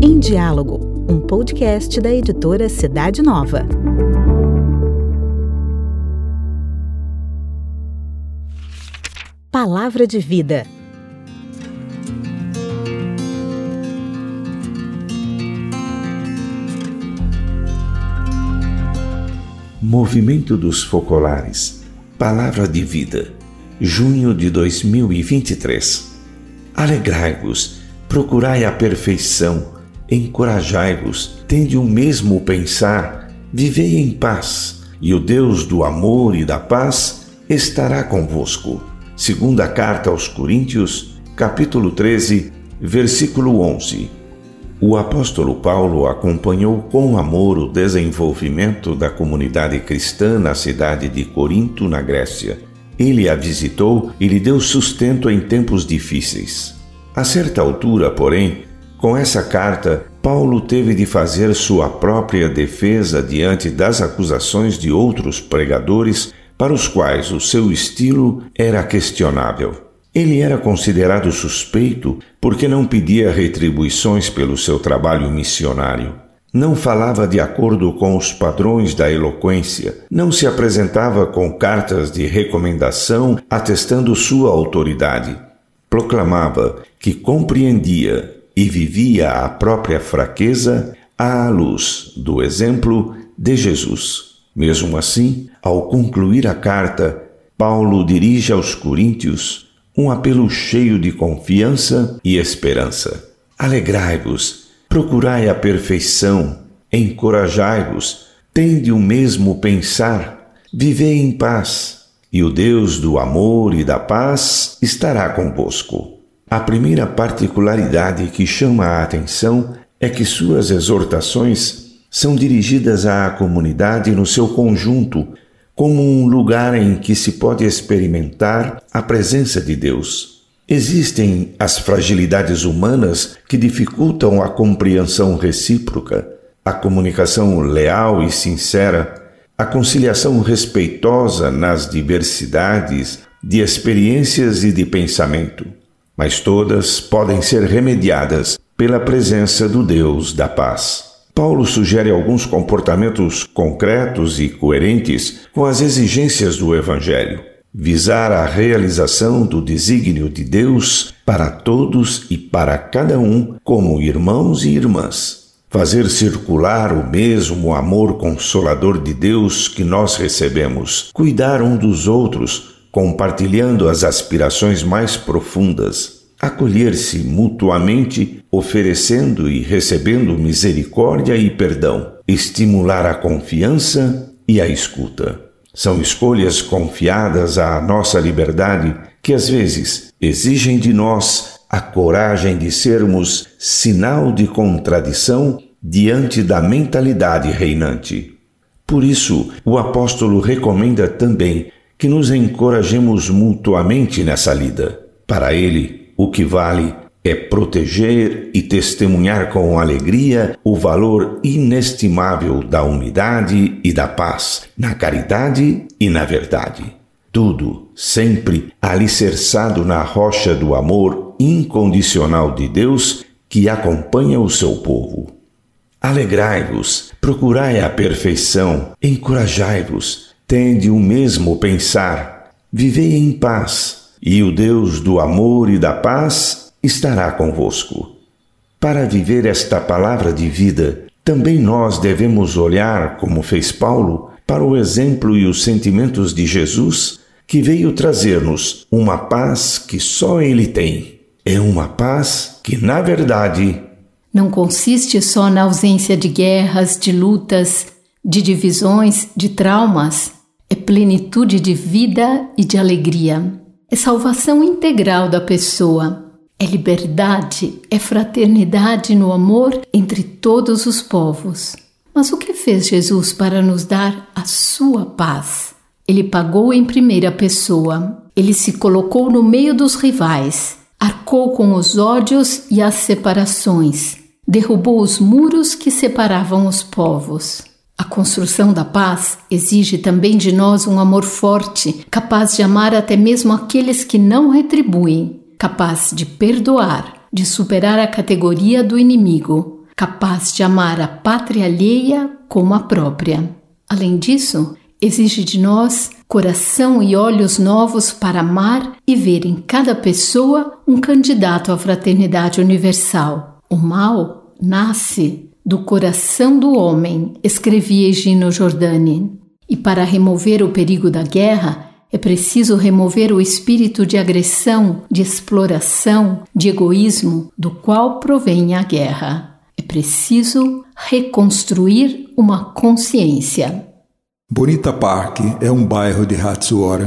Em Diálogo, um podcast da editora Cidade Nova. Palavra de Vida. Movimento dos Focolares. Palavra de Vida. Junho de 2023. Alegrai-vos, procurai a perfeição, encorajai-vos, tende o mesmo pensar, vivei em paz, e o Deus do amor e da paz estará convosco. Segunda carta aos Coríntios, capítulo 13, versículo 11. O apóstolo Paulo acompanhou com amor o desenvolvimento da comunidade cristã na cidade de Corinto, na Grécia. Ele a visitou e lhe deu sustento em tempos difíceis. A certa altura, porém, com essa carta, Paulo teve de fazer sua própria defesa diante das acusações de outros pregadores para os quais o seu estilo era questionável. Ele era considerado suspeito porque não pedia retribuições pelo seu trabalho missionário. Não falava de acordo com os padrões da eloquência, não se apresentava com cartas de recomendação atestando sua autoridade. Proclamava que compreendia e vivia a própria fraqueza à luz do exemplo de Jesus. Mesmo assim, ao concluir a carta, Paulo dirige aos Coríntios um apelo cheio de confiança e esperança. Alegrai-vos, procurai a perfeição, encorajai-vos, tende o mesmo pensar, vivei em paz, e o Deus do amor e da paz estará convosco. A primeira particularidade que chama a atenção é que suas exortações são dirigidas à comunidade no seu conjunto, como um lugar em que se pode experimentar a presença de Deus. Existem as fragilidades humanas que dificultam a compreensão recíproca, a comunicação leal e sincera, a conciliação respeitosa nas diversidades de experiências e de pensamento. Mas todas podem ser remediadas pela presença do Deus da paz. Paulo sugere alguns comportamentos concretos e coerentes com as exigências do Evangelho. Visar a realização do desígnio de Deus para todos e para cada um como irmãos e irmãs. Fazer circular o mesmo amor consolador de Deus que nós recebemos. Cuidar um dos outros, compartilhando as aspirações mais profundas acolher-se mutuamente, oferecendo e recebendo misericórdia e perdão, estimular a confiança e a escuta. São escolhas confiadas à nossa liberdade que às vezes exigem de nós a coragem de sermos sinal de contradição diante da mentalidade reinante. Por isso, o apóstolo recomenda também que nos encorajemos mutuamente nessa lida. Para ele, o que vale é proteger e testemunhar com alegria o valor inestimável da unidade e da paz, na caridade e na verdade. Tudo sempre alicerçado na rocha do amor incondicional de Deus que acompanha o seu povo. Alegrai-vos, procurai a perfeição, encorajai-vos, tende o mesmo pensar, vivei em paz e o Deus do amor e da paz estará convosco. Para viver esta palavra de vida, também nós devemos olhar, como fez Paulo, para o exemplo e os sentimentos de Jesus, que veio trazer-nos uma paz que só Ele tem. É uma paz que, na verdade, não consiste só na ausência de guerras, de lutas, de divisões, de traumas. É plenitude de vida e de alegria é salvação integral da pessoa, é liberdade, é fraternidade no amor entre todos os povos. Mas o que fez Jesus para nos dar a sua paz? Ele pagou em primeira pessoa, ele se colocou no meio dos rivais, arcou com os ódios e as separações, derrubou os muros que separavam os povos. A construção da paz exige também de nós um amor forte, capaz de amar até mesmo aqueles que não retribuem. Capaz de perdoar, de superar a categoria do inimigo, capaz de amar a pátria alheia como a própria. Além disso, exige de nós coração e olhos novos para amar e ver em cada pessoa um candidato à fraternidade universal. O mal nasce do coração do homem, escrevia Egino Giordani. E para remover o perigo da guerra, é preciso remover o espírito de agressão, de exploração, de egoísmo do qual provém a guerra. É preciso reconstruir uma consciência. Bonita Park é um bairro de Hatsuora,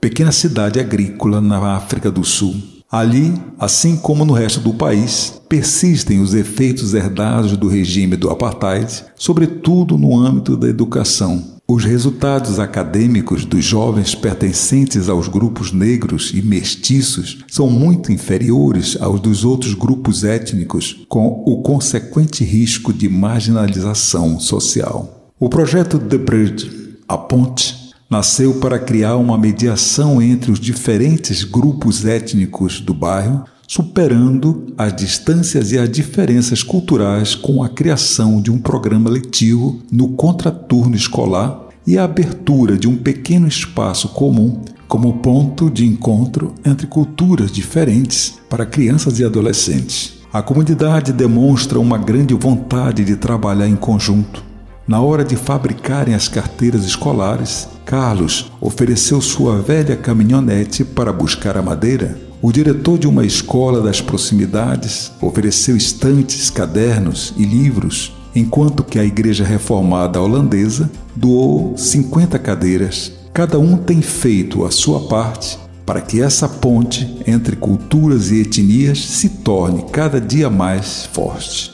pequena cidade agrícola na África do Sul. Ali, assim como no resto do país, persistem os efeitos herdados do regime do apartheid, sobretudo no âmbito da educação os resultados acadêmicos dos jovens pertencentes aos grupos negros e mestiços são muito inferiores aos dos outros grupos étnicos, com o consequente risco de marginalização social. O projeto The Bridge, a ponte, nasceu para criar uma mediação entre os diferentes grupos étnicos do bairro superando as distâncias e as diferenças culturais com a criação de um programa letivo no contraturno escolar e a abertura de um pequeno espaço comum como ponto de encontro entre culturas diferentes para crianças e adolescentes. A comunidade demonstra uma grande vontade de trabalhar em conjunto. Na hora de fabricarem as carteiras escolares, Carlos ofereceu sua velha caminhonete para buscar a madeira o diretor de uma escola das proximidades ofereceu estantes, cadernos e livros, enquanto que a Igreja Reformada Holandesa doou 50 cadeiras. Cada um tem feito a sua parte para que essa ponte entre culturas e etnias se torne cada dia mais forte.